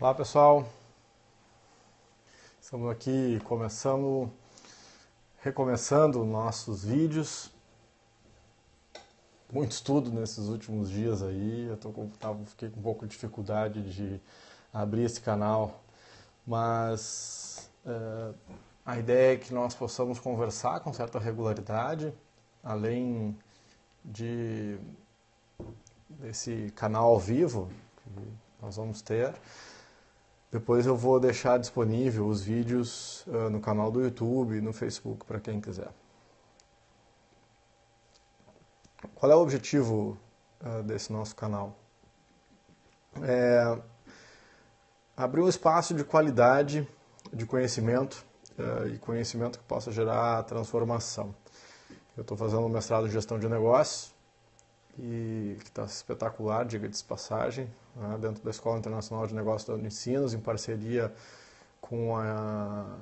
Olá pessoal, estamos aqui começando, recomeçando nossos vídeos. Muito estudo nesses últimos dias aí, eu tô com, tava, fiquei com um pouco de dificuldade de abrir esse canal, mas é, a ideia é que nós possamos conversar com certa regularidade, além de desse canal ao vivo que nós vamos ter. Depois eu vou deixar disponível os vídeos uh, no canal do YouTube e no Facebook para quem quiser. Qual é o objetivo uh, desse nosso canal? É abrir um espaço de qualidade de conhecimento uh, e conhecimento que possa gerar transformação. Eu estou fazendo um mestrado em gestão de negócios e que está espetacular, diga de passagem, né, dentro da Escola Internacional de Negócios da Unicinos, em parceria com a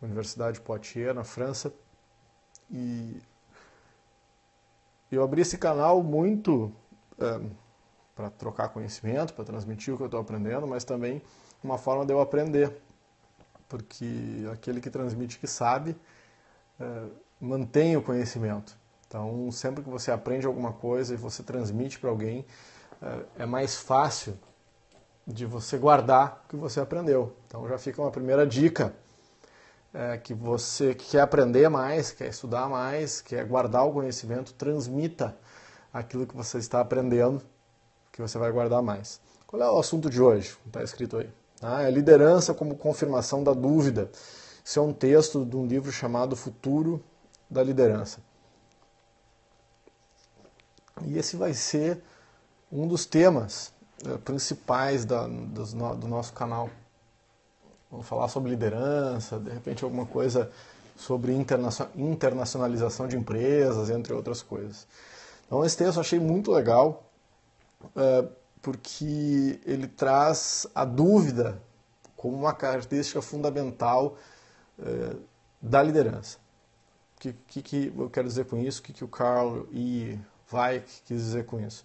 Universidade de Poitiers, na França. E eu abri esse canal muito é, para trocar conhecimento, para transmitir o que eu estou aprendendo, mas também uma forma de eu aprender, porque aquele que transmite que sabe é, mantém o conhecimento. Então, sempre que você aprende alguma coisa e você transmite para alguém, é, é mais fácil de você guardar o que você aprendeu. Então, já fica uma primeira dica. É, que você que quer aprender mais, quer estudar mais, quer guardar o conhecimento, transmita aquilo que você está aprendendo, que você vai guardar mais. Qual é o assunto de hoje? Está escrito aí. Ah, é liderança como confirmação da dúvida. Isso é um texto de um livro chamado Futuro da Liderança. E esse vai ser um dos temas uh, principais da, do, do nosso canal. Vamos falar sobre liderança, de repente alguma coisa sobre internacionalização de empresas, entre outras coisas. Então esse texto eu achei muito legal, uh, porque ele traz a dúvida como uma característica fundamental uh, da liderança. O que, que, que, eu quero dizer com isso? O que, que o Carl E. Vai quis dizer com isso?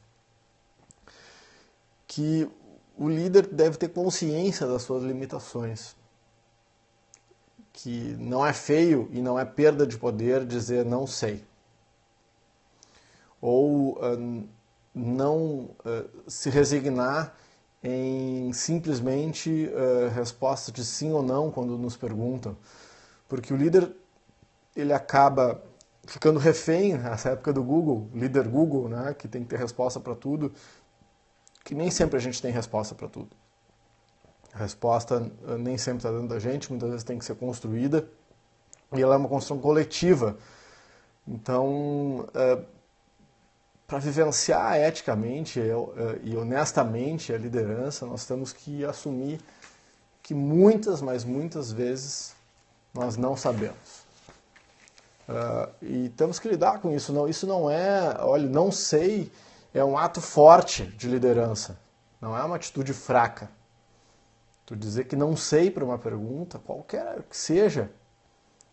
Que o líder deve ter consciência das suas limitações. Que não é feio e não é perda de poder dizer não sei. Ou uh, não uh, se resignar em simplesmente uh, resposta de sim ou não quando nos perguntam. Porque o líder ele acaba ficando refém nessa época do Google, líder Google, né, que tem que ter resposta para tudo, que nem sempre a gente tem resposta para tudo. A resposta eh, nem sempre está dentro da gente, muitas vezes tem que ser construída e ela é uma construção coletiva. Então, é, eh, para vivenciar eticamente eh, e honestamente a liderança, nós temos que assumir que muitas, mas muitas vezes nós não sabemos. Uh, e temos que lidar com isso. Não, isso não é, olha, não sei, é um ato forte de liderança. Não é uma atitude fraca. Tu dizer que não sei para uma pergunta, qualquer que seja,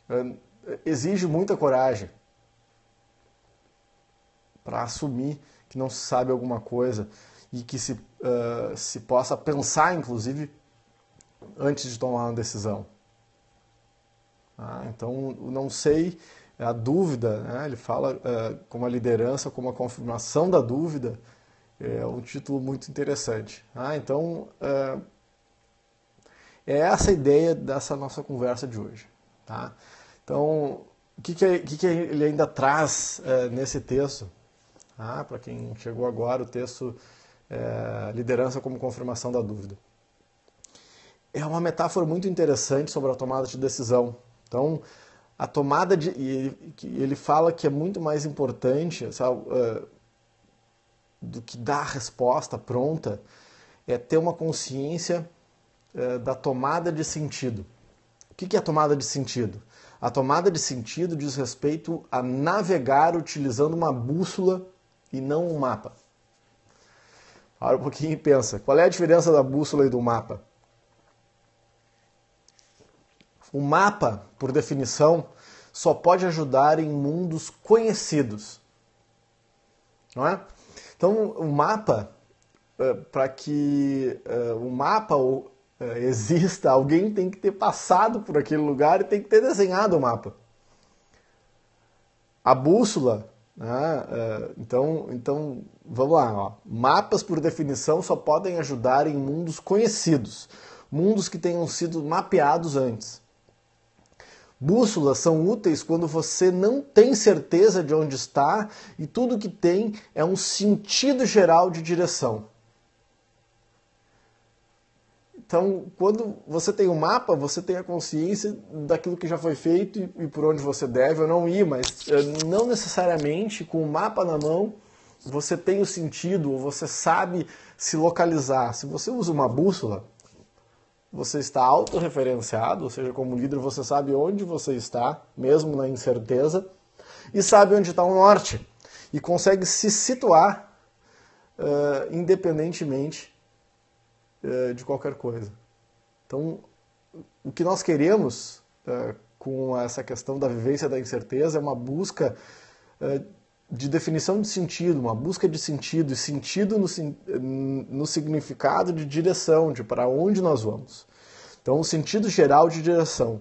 uh, exige muita coragem para assumir que não se sabe alguma coisa e que se, uh, se possa pensar, inclusive, antes de tomar uma decisão. Ah, então, não sei a dúvida, né? ele fala uh, como a liderança, como a confirmação da dúvida, é um título muito interessante. Ah, então, uh, é essa a ideia dessa nossa conversa de hoje. Tá? Então, o que, que, que, que ele ainda traz uh, nesse texto? Ah, Para quem chegou agora, o texto é, Liderança como confirmação da dúvida. É uma metáfora muito interessante sobre a tomada de decisão. Então, a tomada de. E ele fala que é muito mais importante sabe, uh, do que dar a resposta pronta, é ter uma consciência uh, da tomada de sentido. O que, que é a tomada de sentido? A tomada de sentido diz respeito a navegar utilizando uma bússola e não um mapa. Para um pouquinho e pensa: qual é a diferença da bússola e do mapa? O mapa, por definição, só pode ajudar em mundos conhecidos. Não é? Então, o mapa, eh, para que eh, o mapa uh, exista, alguém tem que ter passado por aquele lugar e tem que ter desenhado o mapa. A bússola, né, então, então vamos lá, ó. mapas por definição só podem ajudar em mundos conhecidos, mundos que tenham sido mapeados antes. Bússolas são úteis quando você não tem certeza de onde está e tudo que tem é um sentido geral de direção. Então, quando você tem um mapa, você tem a consciência daquilo que já foi feito e, por onde você deve ou não ir, mas eh, não necessariamente com o mapa na mão você tem o sentido ou você sabe se localizar. Se você usa uma bússola, você está autorreferenciado, ou seja, como líder você sabe onde você está, mesmo na incerteza, e sabe onde está o norte, e consegue se situar uh, independentemente uh, de qualquer coisa. Então, o que nós queremos uh, com essa questão da vivência da incerteza é uma busca de definição de sentido, uma busca de sentido, e sentido no, no significado de direção, de para onde nós vamos. Então, o sentido geral de direção.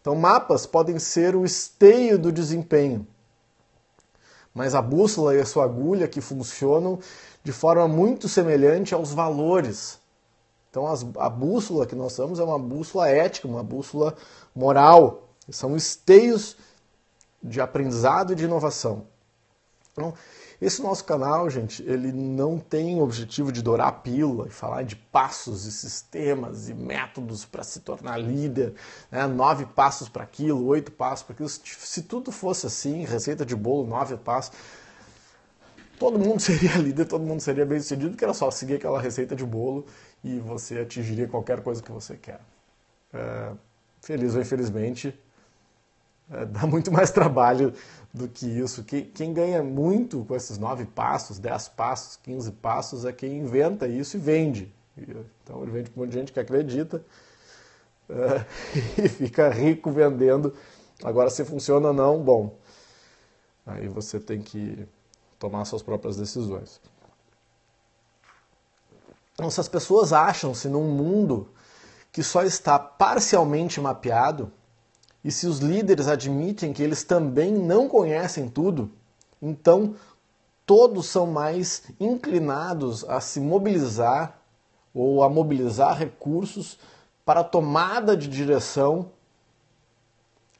Então, mapas podem ser o esteio do desempenho, mas a bússola e a sua agulha que funcionam de forma muito semelhante aos valores. Então, as, a bússola que nós usamos é uma bússola ética, uma bússola moral. São esteios de aprendizado e de inovação. Então, esse nosso canal, gente, ele não tem o objetivo de dourar a pílula e falar de passos e sistemas e métodos para se tornar líder, né? nove passos para aquilo, oito passos para aquilo. Se tudo fosse assim, receita de bolo, nove passos, todo mundo seria líder, todo mundo seria bem sucedido, porque era só seguir aquela receita de bolo e você atingiria qualquer coisa que você quer. É, feliz ou infelizmente, dá muito mais trabalho do que isso. Quem ganha muito com esses nove passos, dez passos, quinze passos é quem inventa isso e vende. Então ele vende para um monte de gente que acredita é, e fica rico vendendo. Agora, se funciona ou não, bom, aí você tem que tomar suas próprias decisões. Então, se as pessoas acham-se num mundo que só está parcialmente mapeado, e se os líderes admitem que eles também não conhecem tudo, então todos são mais inclinados a se mobilizar ou a mobilizar recursos para tomada de direção,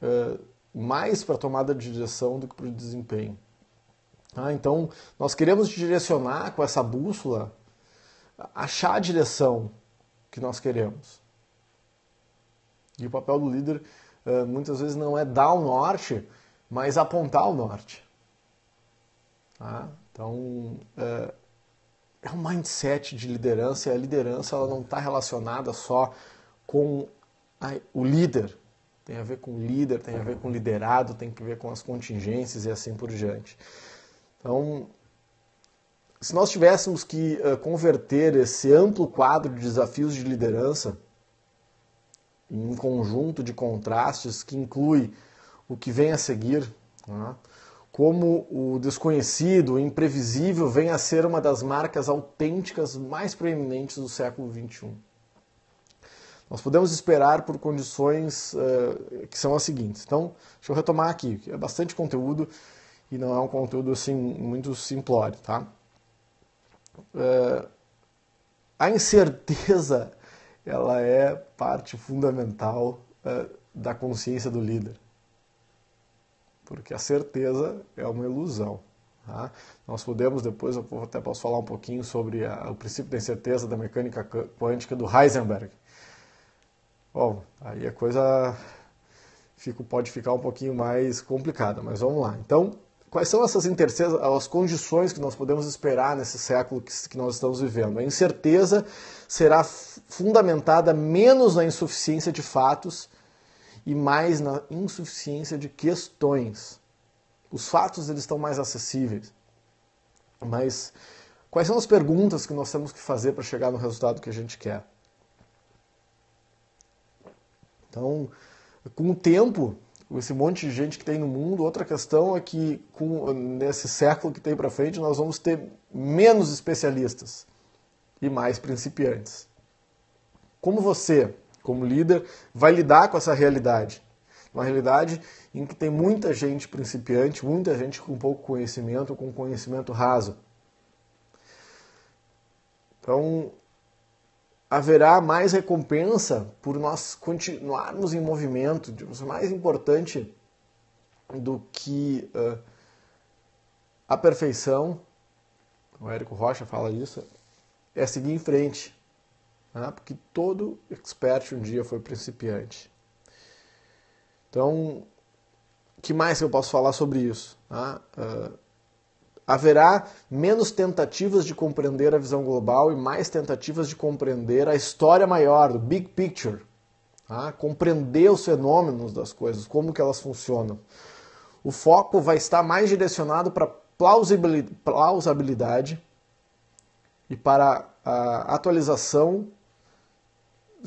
eh, mais para tomada de direção do que para o desempenho. Ah, então, nós queremos direcionar com essa bússola, achar a direção que nós queremos. E o papel do líder muitas vezes não é dar o norte, mas apontar o norte. Tá? Então, uh, é um mindset de liderança e a liderança ela não está relacionada só com a, o líder. Tem a ver com o líder, tem a ver com o liderado, tem a ver com as contingências e assim por diante. Então, se nós tivéssemos que uh, converter esse amplo quadro de desafios de liderança em um conjunto de contrastes que inclui o que vem a seguir, né? como o desconhecido, o imprevisível, vem a ser uma das marcas autênticas mais proeminentes do século XXI. Nós podemos esperar por condições uh, que são as seguintes. Então, deixa eu retomar aqui, é bastante conteúdo e não é um conteúdo assim muito simplório, tá? Uh, a incerteza ela é parte fundamental uh, da consciência do líder. Porque a certeza é uma ilusão. Tá? Nós podemos, depois eu até posso falar um pouquinho sobre a, o princípio da incerteza da mecânica quântica do Heisenberg. Bom, aí a coisa fica, pode ficar um pouquinho mais complicada, mas vamos lá. Então, Quais são essas as condições que nós podemos esperar nesse século que, que nós estamos vivendo? A incerteza será fundamentada menos na insuficiência de fatos e mais na insuficiência de questões. Os fatos eles estão mais acessíveis, mas quais são as perguntas que nós temos que fazer para chegar no resultado que a gente quer? Então, com o tempo, esse monte de gente que tem no mundo. Outra questão é que com, nesse século que tem para frente nós vamos ter menos especialistas e mais principiantes. como você, como líder, vai lidar com essa realidade? Uma realidade em que tem muita gente principiante, muita gente com pouco conhecimento, com conhecimento raso. Então, haverá mais recompensa por nós continuarmos em movimento. Mais importante do que uh, a perfeição, o Érico Rocha fala isso, é seguir em frente. Né? Porque todo expert um dia foi principiante. Então, que mais eu posso falar sobre isso? Né? Uh, haverá menos tentativas de compreender a visão global e mais tentativas de compreender a história maior, do big picture. Tá? Compreender os fenômenos das coisas, como que elas funcionam. O foco vai estar mais direcionado para plausibilidade e para a atualização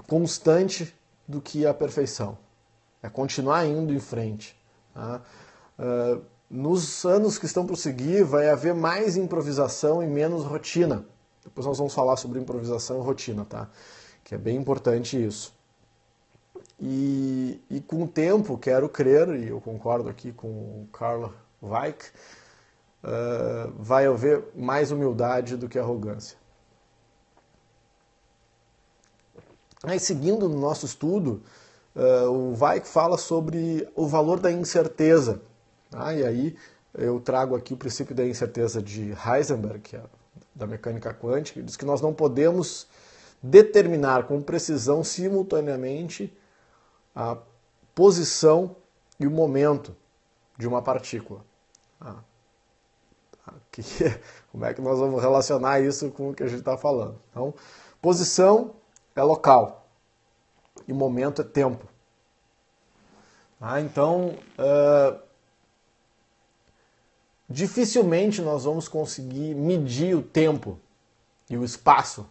constante do que a perfeição. É continuar indo em frente. Tá? Uh, nos anos que estão por seguir, vai haver mais improvisação e menos rotina. Depois nós vamos falar sobre improvisação e rotina, tá? Que é bem importante isso. E, e com o tempo, quero crer, e eu concordo aqui com o Carl Weick, uh, vai haver mais humildade do que arrogância. Aí, seguindo no nosso estudo, uh, o Weick fala sobre o valor da incerteza. Tá? E aí eu trago aqui o princípio da incerteza de Heisenberg, que é da mecânica quântica, que diz que nós não podemos determinar com precisão simultaneamente a posição e o momento de uma partícula. Ah, aqui, como é que nós vamos relacionar isso com o que a gente está falando? Então, posição é local e momento é tempo. Ah, então, uh, dificilmente nós vamos conseguir medir o tempo e o espaço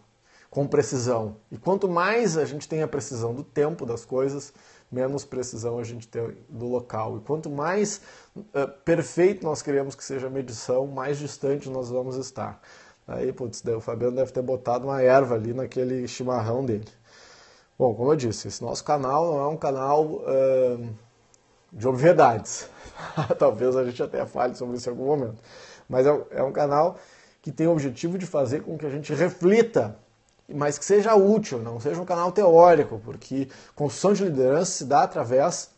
com precisão. E quanto mais a gente tem a precisão do tempo das coisas, menos precisão a gente tem do local. E quanto mais uh, perfeito nós queremos que seja a medição, mais distante nós vamos estar. Aí, putz, o Fabiano deve ter botado uma erva ali naquele chimarrão dele. Bom, como eu disse, esse nosso canal não é um canal uh, de obviedades. Talvez a gente até fale sobre isso em algum momento. Mas é, é um canal que tem o objetivo de fazer com que a gente reflita, mas que seja útil, não seja um canal teórico, porque construção de liderança se dá através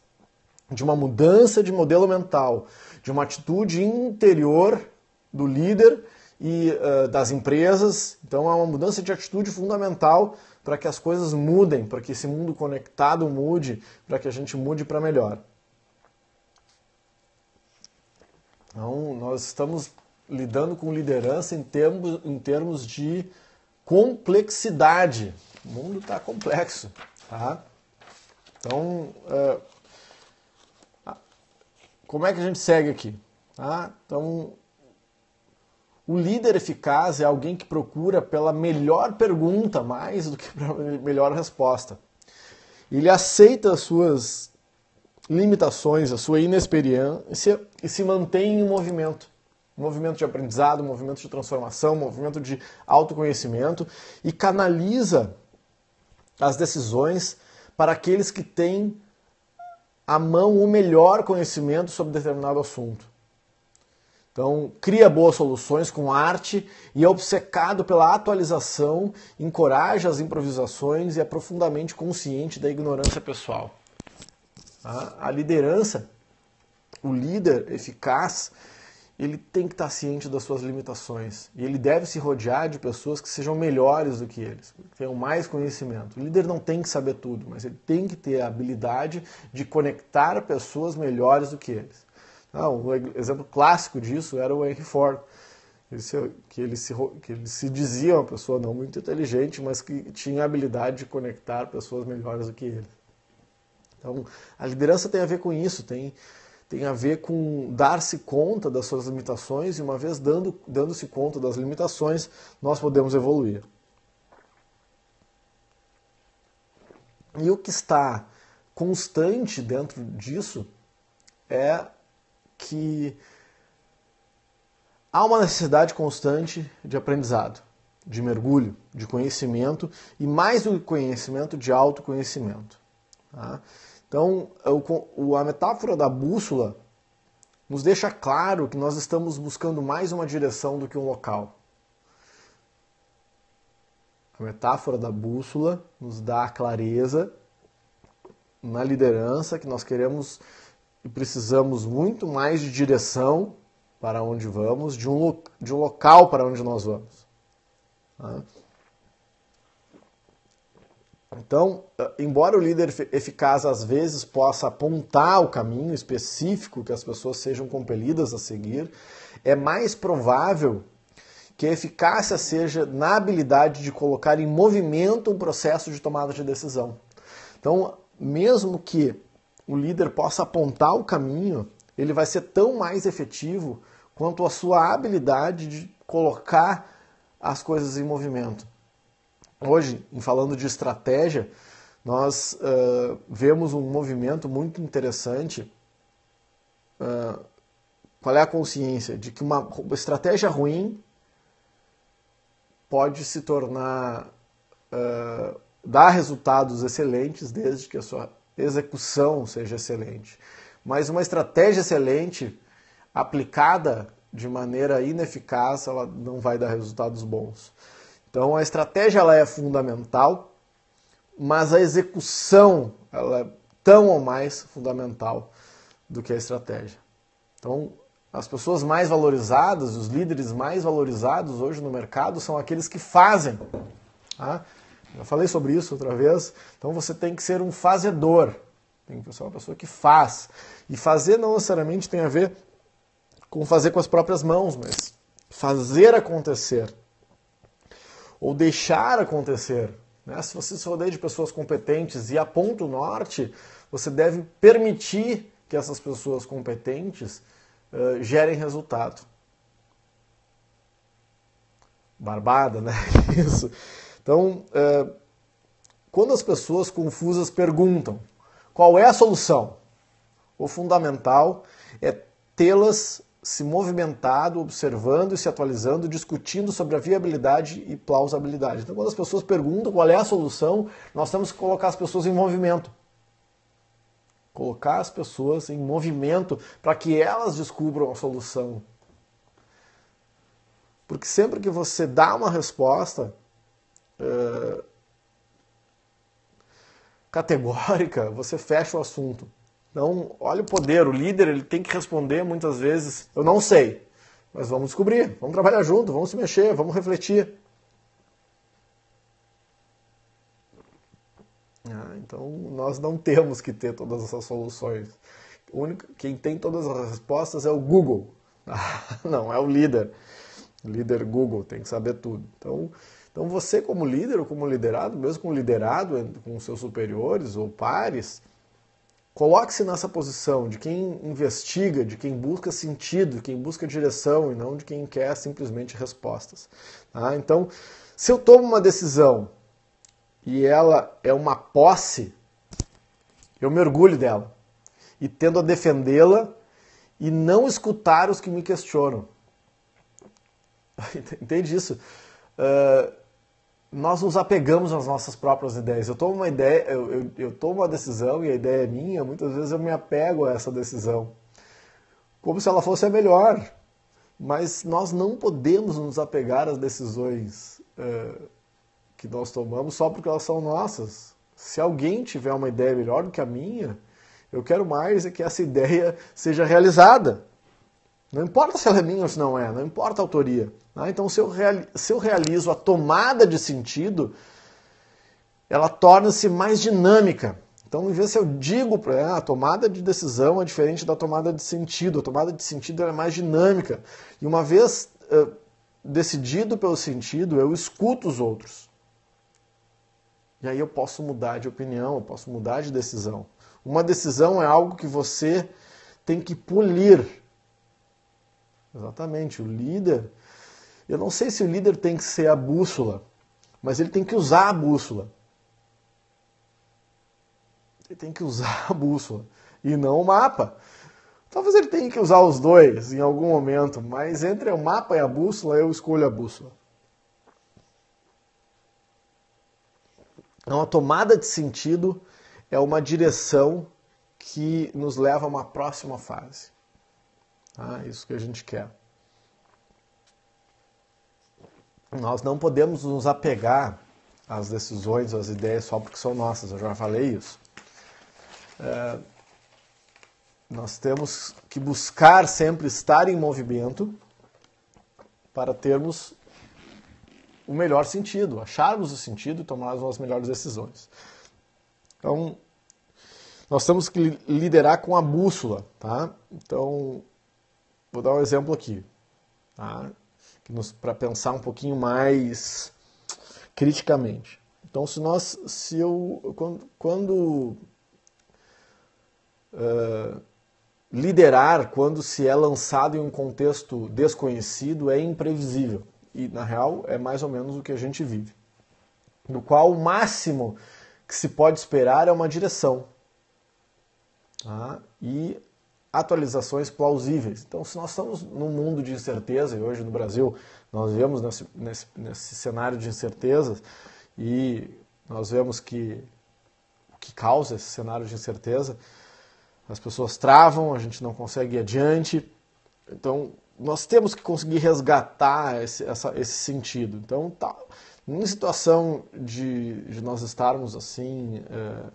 de uma mudança de modelo mental, de uma atitude interior do líder e uh, das empresas. Então, é uma mudança de atitude fundamental para que as coisas mudem, para que esse mundo conectado mude, para que a gente mude para melhor. Então, nós estamos lidando com liderança em termos, em termos de complexidade. O mundo está complexo. Tá? Então, uh, como é que a gente segue aqui? Tá? Então, o líder eficaz é alguém que procura pela melhor pergunta mais do que pela melhor resposta. Ele aceita as suas limitações, a sua inexperiência e se mantém em movimento. Movimento de aprendizado, movimento de transformação, movimento de autoconhecimento e canaliza as decisões para aqueles que têm à mão o melhor conhecimento sobre determinado assunto. Então, cria boas soluções com arte e é obcecado pela atualização, encoraja as improvisações e é profundamente consciente da ignorância pessoal. A liderança, o líder eficaz, ele tem que estar ciente das suas limitações. E ele deve se rodear de pessoas que sejam melhores do que eles, que tenham mais conhecimento. O líder não tem que saber tudo, mas ele tem que ter a habilidade de conectar pessoas melhores do que eles. Ah, um exemplo clássico disso era o Henry Ford, que ele, se, que ele se dizia uma pessoa não muito inteligente, mas que tinha a habilidade de conectar pessoas melhores do que ele. Então, a liderança tem a ver com isso, tem, tem a ver com dar-se conta das suas limitações e, uma vez dando, dando-se conta das limitações, nós podemos evoluir. E o que está constante dentro disso é que há uma necessidade constante de aprendizado. de mergulho, de conhecimento e mais do conhecimento, de autoconhecimento. Tá? Então, a metáfora da bússola nos deixa claro que nós estamos buscando mais uma direção do que um local. A metáfora da bússola nos dá a clareza na liderança que nós queremos e precisamos muito mais de direção para onde vamos, de um, de um local para onde nós vamos. Tá? Então, eh, embora o líder eficaz às vezes possa apontar o caminho específico que as pessoas sejam compelidas a seguir, é mais provável que a eficácia seja na habilidade de colocar em movimento um processo de tomada de decisão. Então, mesmo que o líder possa apontar o caminho, ele vai ser tão mais efetivo quanto a sua habilidade de colocar as coisas em movimento. Hoje, em falando de estratégia, nós uh, vemos um movimento muito interessante. Uh, qual é a consciência de que uma estratégia ruim pode se tornar uh, dar resultados excelentes desde que a sua execução seja excelente. Mas uma estratégia excelente aplicada de maneira ineficaz, ela não vai dar resultados bons. Então a estratégia ela é fundamental, mas a execução ela é tão ou mais fundamental do que a estratégia. Então as pessoas mais valorizadas, os líderes mais valorizados hoje no mercado são aqueles que fazem. Tá? Já falei sobre isso outra vez. Então você tem que ser um fazedor. Tem que ser uma pessoa que faz. E fazer não necessariamente tem a ver com fazer com as próprias mãos, mas fazer acontecer. Ou deixar acontecer. Né? Se você se rodeia de pessoas competentes e aponta o norte, você deve permitir que essas pessoas competentes uh, gerem resultado. Barbada, né? Isso. Então, uh, quando as pessoas confusas perguntam qual é a solução, o fundamental é tê-las se movimentado, observando e se atualizando, discutindo sobre a viabilidade e plausibilidade. Então, quando as pessoas perguntam qual é a solução, nós temos que colocar as pessoas em movimento colocar as pessoas em movimento para que elas descubram a solução. Porque sempre que você dá uma resposta é, categórica, você fecha o assunto. Então, olha o poder, o líder ele tem que responder muitas vezes, eu não sei, mas vamos descobrir, vamos trabalhar junto, vamos se mexer, vamos refletir. Ah, então nós não temos que ter todas essas soluções. Único, quem tem todas as respostas é o Google. Ah, não, é o líder. O líder Google tem que saber tudo. Então, então você como líder ou como liderado, mesmo com liderado com seus superiores ou pares, coloque-se nessa posição de quem investiga, de quem busca sentido, de quem busca direção e não de quem quer simplesmente respostas. Tá? Então, se eu tomo uma decisão e ela é uma posse, eu mergulho dela e tendo a defendê-la e não escutar os que me questionam. Entende isso? Uh, nós nos apegamos às nossas próprias ideias. Eu tomo uma ideia, eu, eu, eu, tomo uma decisão e a ideia é minha, muitas vezes eu me apego a essa decisão. Como se ela fosse a melhor. Mas nós não podemos nos apegar às decisões uh, que nós tomamos só porque elas são nossas. Se alguém tiver uma ideia melhor do que a minha, eu quero mais é que essa ideia seja realizada. Não importa se ela é minha ou se não é, não importa a autoria. Né? Então, se eu, realizo a tomada de sentido, ela torna-se mais dinâmica. Então, em vez se eu digo ela, a tomada de decisão é diferente da tomada de sentido. A tomada de sentido é mais dinâmica. E uma vez uh, decidido pelo sentido, eu escuto os outros. E aí eu posso mudar de opinião, eu posso mudar de decisão. Uma decisão é algo que você tem que polir. Exatamente, o líder. Eu não sei se o líder tem que ser a bússola, mas ele tem que usar a bússola. Ele tem que usar a bússola e não o mapa. Talvez ele tenha que usar os dois em algum momento, mas entre o mapa e a bússola eu escolho a bússola. Então, a tomada de sentido é uma direção que nos leva a uma próxima fase. Tá? Isso que a gente quer. Nós não podemos nos apegar às decisões, às ideias só porque são nossas, eu já falei isso. É, nós temos que buscar sempre estar em movimento para termos o melhor sentido, acharmos o sentido e tomarmos as melhores decisões. Então, nós temos que liderar com a bússola, tá? Então, vou dar um exemplo aqui, tá? Para pensar um pouquinho mais criticamente. Então, se nós, se eu, quando, quando uh, liderar, quando se é lançado em um contexto desconhecido, é imprevisível e na real é mais ou menos o que a gente vive. No qual o máximo que se pode esperar é uma direção tá? e atualizações plausíveis. Então, se nós estamos num mundo de incerteza, e hoje no Brasil nós vemos nesse, nesse, nesse cenário de incertezas, e nós vemos que o que causa esse cenário de incerteza, as pessoas travam, a gente não consegue ir adiante. Então, nós temos que conseguir resgatar esse, essa, esse sentido. Então, tá, em situação de, de nós estarmos assim, é,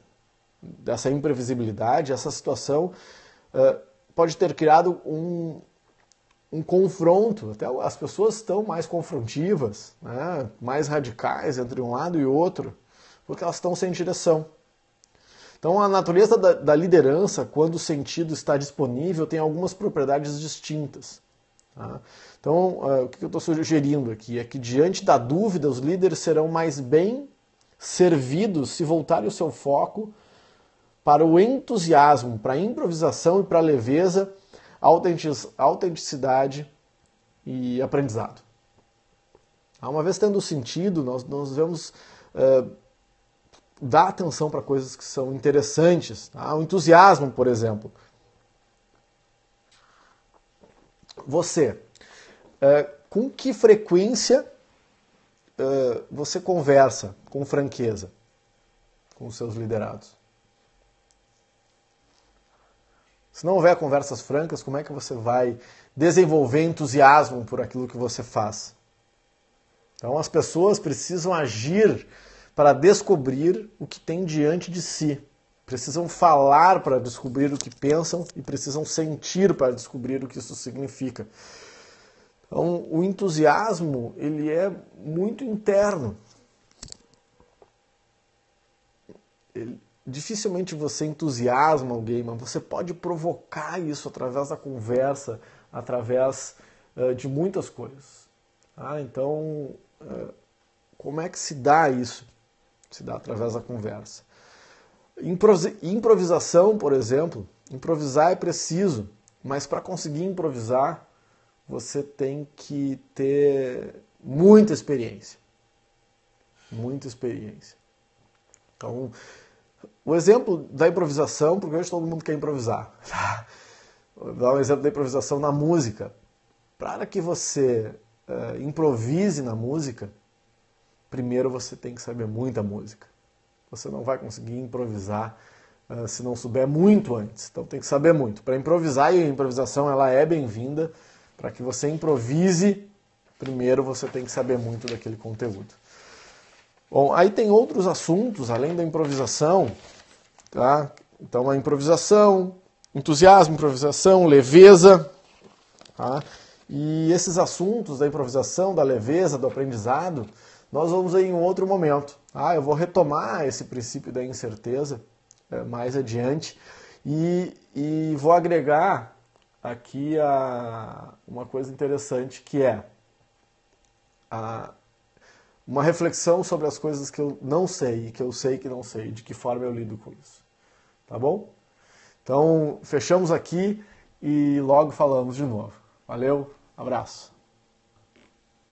dessa imprevisibilidade, essa situação é, pode ter criado um, um confronto. Até as pessoas estão mais confrontivas, né, mais radicais entre um lado e outro, porque elas estão sem direção. Então, a natureza da, da liderança, quando o sentido está disponível, tem algumas propriedades distintas. Tá? Então, uh, o que eu estou sugerindo aqui é que, diante da dúvida, os líderes serão mais bem servidos se voltarem o seu foco para o entusiasmo, para a improvisação e para a leveza, autenticidade e aprendizado. Uma vez tendo sentido, nós, nós devemos uh, dar atenção para coisas que são interessantes. Tá? O entusiasmo, por exemplo. Você, é, com que frequência é, você conversa com franqueza com os seus liderados? Se não houver conversas francas, como é que você vai desenvolver entusiasmo por aquilo que você faz? Então, as pessoas precisam agir para descobrir o que tem diante de si precisam falar para descobrir o que pensam e precisam sentir para descobrir o que isso significa. Então, o entusiasmo ele é muito interno. Ele, dificilmente você entusiasma alguém, mas você pode provocar isso através da conversa, através uh, de muitas coisas. Ah, então, uh, como é que se dá isso? Se dá através da conversa. Improvisação, por exemplo, improvisar é preciso, mas para conseguir improvisar, você tem que ter muita experiência. Muita experiência. Então, o exemplo da improvisação, porque hoje todo mundo quer improvisar. Vou dar um exemplo da improvisação na música. Para que você uh, improvise na música, primeiro você tem que saber muita música. Você não vai conseguir improvisar uh, se não souber muito antes. Então tem que saber muito. Para improvisar, e a improvisação ela é bem-vinda, para que você improvise, primeiro você tem que saber muito daquele conteúdo. Bom, aí tem outros assuntos além da improvisação, tá? Então a improvisação, entusiasmo, improvisação, leveza, tá? E esses assuntos da improvisação, da leveza, do aprendizado, nós vamos em um outro momento. Ah, eu vou retomar esse princípio da incerteza é, mais adiante e, e vou agregar aqui a, uma coisa interessante que é a, uma reflexão sobre as coisas que eu não sei e que eu sei que não sei, de que forma eu lido com isso. Tá bom? Então, fechamos aqui e logo falamos de novo. Valeu, abraço.